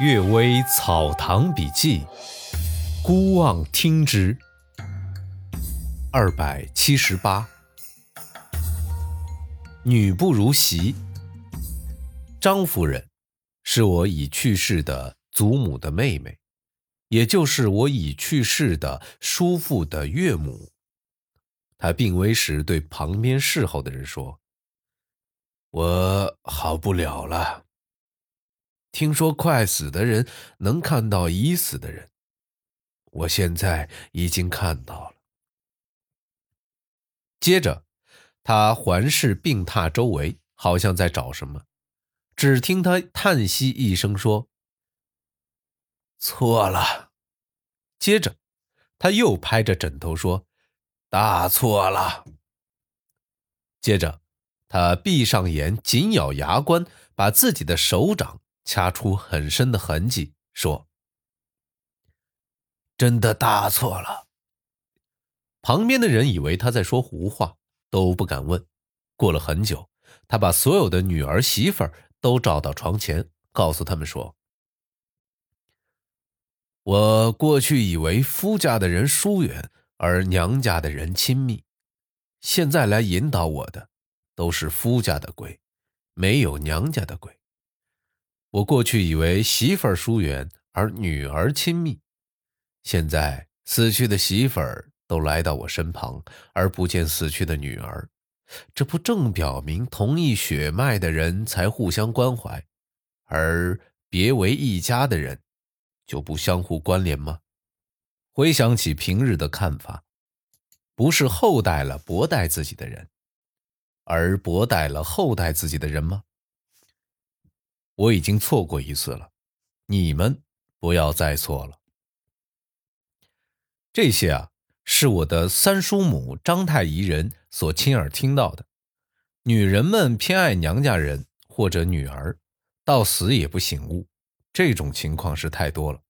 《岳微草堂笔记》，孤望听之。二百七十八，女不如媳。张夫人是我已去世的祖母的妹妹，也就是我已去世的叔父的岳母。她病危时对旁边侍候的人说：“我好不了了。”听说快死的人能看到已死的人，我现在已经看到了。接着，他环视病榻周围，好像在找什么。只听他叹息一声说：“错了。”接着，他又拍着枕头说：“大错了。”接着，他闭上眼，紧咬牙关，把自己的手掌。掐出很深的痕迹，说：“真的大错了。”旁边的人以为他在说胡话，都不敢问。过了很久，他把所有的女儿媳妇儿都找到床前，告诉他们说：“我过去以为夫家的人疏远，而娘家的人亲密。现在来引导我的，都是夫家的鬼，没有娘家的鬼。”我过去以为媳妇儿疏远而女儿亲密，现在死去的媳妇儿都来到我身旁，而不见死去的女儿，这不正表明同一血脉的人才互相关怀，而别为一家的人就不相互关联吗？回想起平日的看法，不是厚待了薄待自己的人，而薄待了厚待自己的人吗？我已经错过一次了，你们不要再错了。这些啊，是我的三叔母张太姨人所亲耳听到的。女人们偏爱娘家人或者女儿，到死也不醒悟，这种情况是太多了。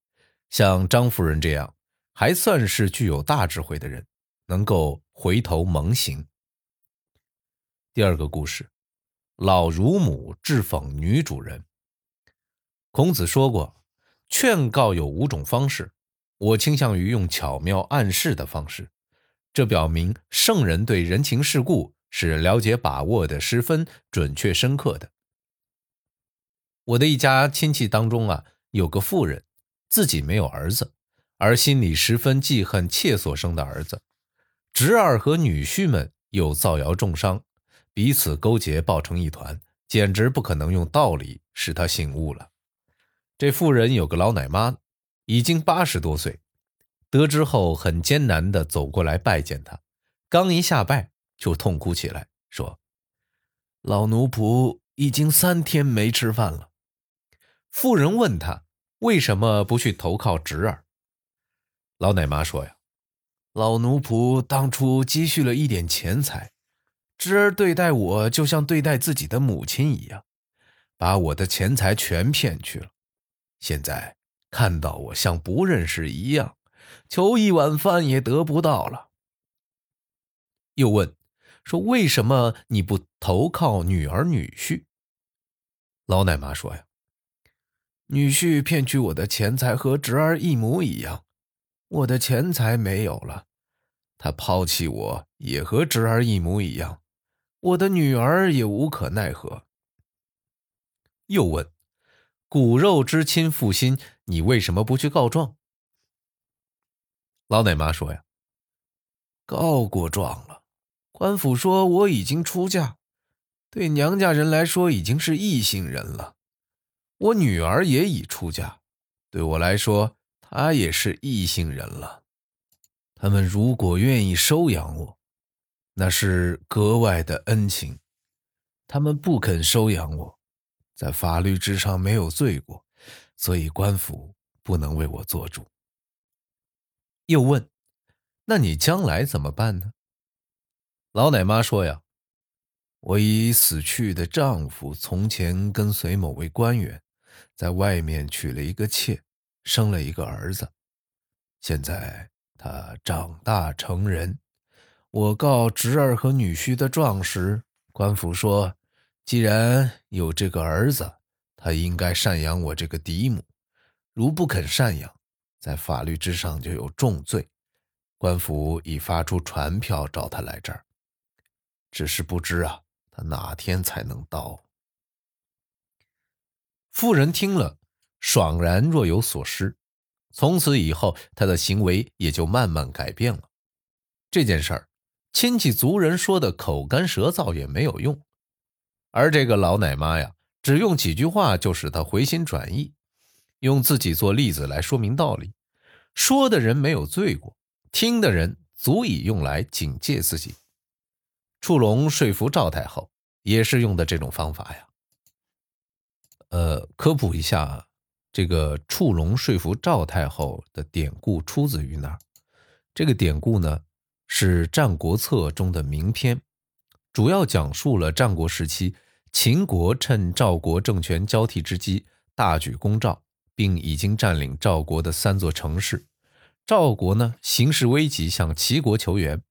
像张夫人这样，还算是具有大智慧的人，能够回头猛醒。第二个故事，老乳母致讽女主人。孔子说过，劝告有五种方式，我倾向于用巧妙暗示的方式。这表明圣人对人情世故是了解把握的十分准确深刻的。我的一家亲戚当中啊，有个妇人，自己没有儿子，而心里十分记恨妾所生的儿子，侄儿和女婿们又造谣重伤，彼此勾结抱成一团，简直不可能用道理使他醒悟了。这妇人有个老奶妈，已经八十多岁。得知后，很艰难地走过来拜见他。刚一下拜，就痛哭起来，说：“老奴仆已经三天没吃饭了。”妇人问他为什么不去投靠侄儿。老奶妈说：“呀，老奴仆当初积蓄了一点钱财，侄儿对待我就像对待自己的母亲一样，把我的钱财全骗去了。”现在看到我像不认识一样，求一碗饭也得不到了。又问说：“为什么你不投靠女儿女婿？”老奶妈说：“呀，女婿骗取我的钱财和侄儿一模一样，我的钱财没有了，他抛弃我也和侄儿一模一样，我的女儿也无可奈何。”又问。骨肉之亲负心，你为什么不去告状？老奶妈说：“呀，告过状了，官府说我已经出嫁，对娘家人来说已经是异姓人了。我女儿也已出嫁，对我来说她也是异姓人了。他们如果愿意收养我，那是格外的恩情；他们不肯收养我。”在法律之上没有罪过，所以官府不能为我做主。又问：“那你将来怎么办呢？”老奶妈说：“呀，我已死去的丈夫从前跟随某位官员，在外面娶了一个妾，生了一个儿子。现在他长大成人，我告侄儿和女婿的状时，官府说。”既然有这个儿子，他应该赡养我这个嫡母，如不肯赡养，在法律之上就有重罪。官府已发出传票找他来这儿，只是不知啊，他哪天才能到？妇人听了，爽然若有所失。从此以后，他的行为也就慢慢改变了。这件事儿，亲戚族人说的口干舌燥也没有用，而这个老奶妈呀，只用几句话就使他回心转意，用自己做例子来说明道理。说的人没有罪过，听的人足以用来警戒自己。触龙说服赵太后，也是用的这种方法呀。呃，科普一下，这个触龙说服赵太后的典故出自于哪儿？这个典故呢，是《战国策》中的名篇，主要讲述了战国时期秦国趁赵国政权交替之机大举攻赵，并已经占领赵国的三座城市。赵国呢，形势危急，向齐国求援，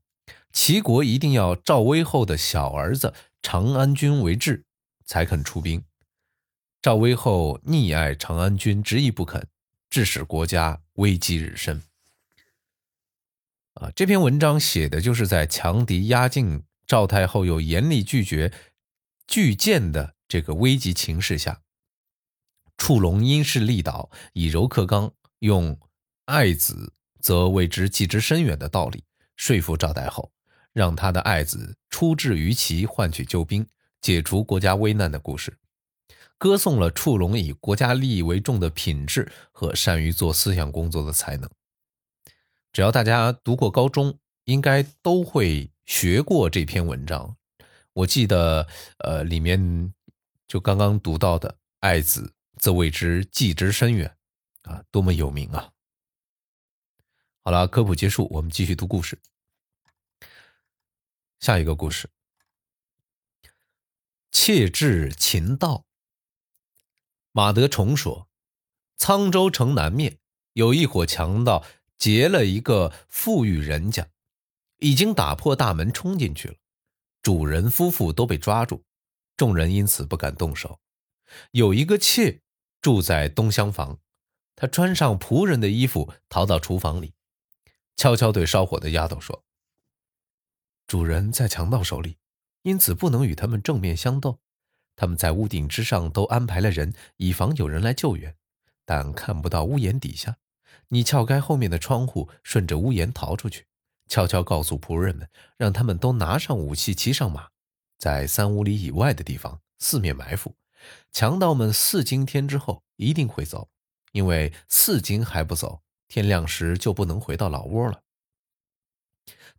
齐国一定要赵威后的小儿子长安君为质，才肯出兵。赵威后溺爱长安君，执意不肯，致使国家危机日深。啊，这篇文章写的就是在强敌压境，赵太后又严厉拒绝拒谏的这个危急情势下，触龙因势利导，以柔克刚，用爱子则为之计之深远的道理说服赵太后，让他的爱子出至于齐，换取救兵，解除国家危难的故事。歌颂了触龙以国家利益为重的品质和善于做思想工作的才能。只要大家读过高中，应该都会学过这篇文章。我记得，呃，里面就刚刚读到的“爱子则为之计之深远”，啊，多么有名啊！好了，科普结束，我们继续读故事。下一个故事：窃至秦道。马德崇说：“沧州城南面有一伙强盗劫了一个富裕人家，已经打破大门冲进去了。主人夫妇都被抓住，众人因此不敢动手。有一个妾住在东厢房，她穿上仆人的衣服逃到厨房里，悄悄对烧火的丫头说：‘主人在强盗手里，因此不能与他们正面相斗。’”他们在屋顶之上都安排了人，以防有人来救援，但看不到屋檐底下。你撬开后面的窗户，顺着屋檐逃出去，悄悄告诉仆人们，让他们都拿上武器，骑上马，在三五里以外的地方四面埋伏。强盗们四更天之后一定会走，因为四更还不走，天亮时就不能回到老窝了。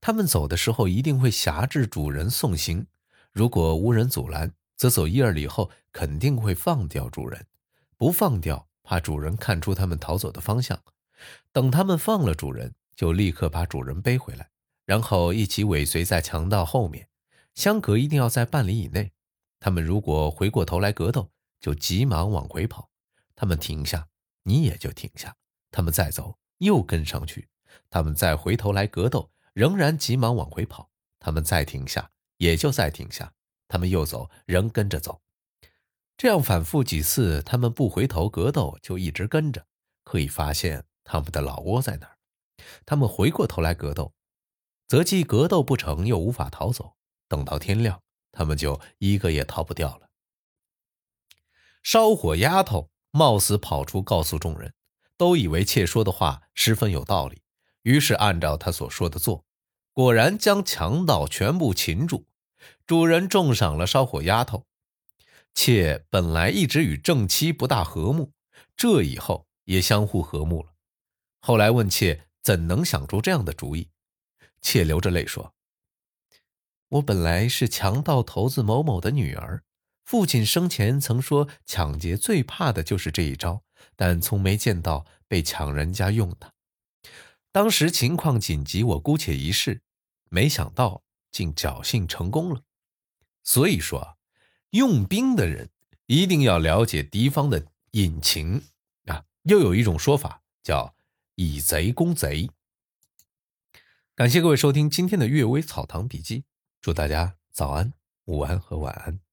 他们走的时候一定会挟制主人送行，如果无人阻拦。则走一二里后，肯定会放掉主人。不放掉，怕主人看出他们逃走的方向。等他们放了主人，就立刻把主人背回来，然后一起尾随在强盗后面。相隔一定要在半里以内。他们如果回过头来格斗，就急忙往回跑。他们停下，你也就停下。他们再走，又跟上去。他们再回头来格斗，仍然急忙往回跑。他们再停下，也就再停下。他们又走，仍跟着走，这样反复几次，他们不回头格斗，就一直跟着，可以发现他们的老窝在哪儿。他们回过头来格斗，则既格斗不成，又无法逃走。等到天亮，他们就一个也逃不掉了。烧火丫头冒死跑出，告诉众人，都以为妾说的话十分有道理，于是按照他所说的做，果然将强盗全部擒住。主人重赏了烧火丫头，妾本来一直与正妻不大和睦，这以后也相互和睦了。后来问妾怎能想出这样的主意，妾流着泪说：“我本来是强盗头子某某的女儿，父亲生前曾说抢劫最怕的就是这一招，但从没见到被抢人家用的。当时情况紧急，我姑且一试，没想到。”竟侥幸成功了，所以说，用兵的人一定要了解敌方的隐情啊。又有一种说法叫“以贼攻贼”。感谢各位收听今天的《阅微草堂笔记》，祝大家早安、午安和晚安。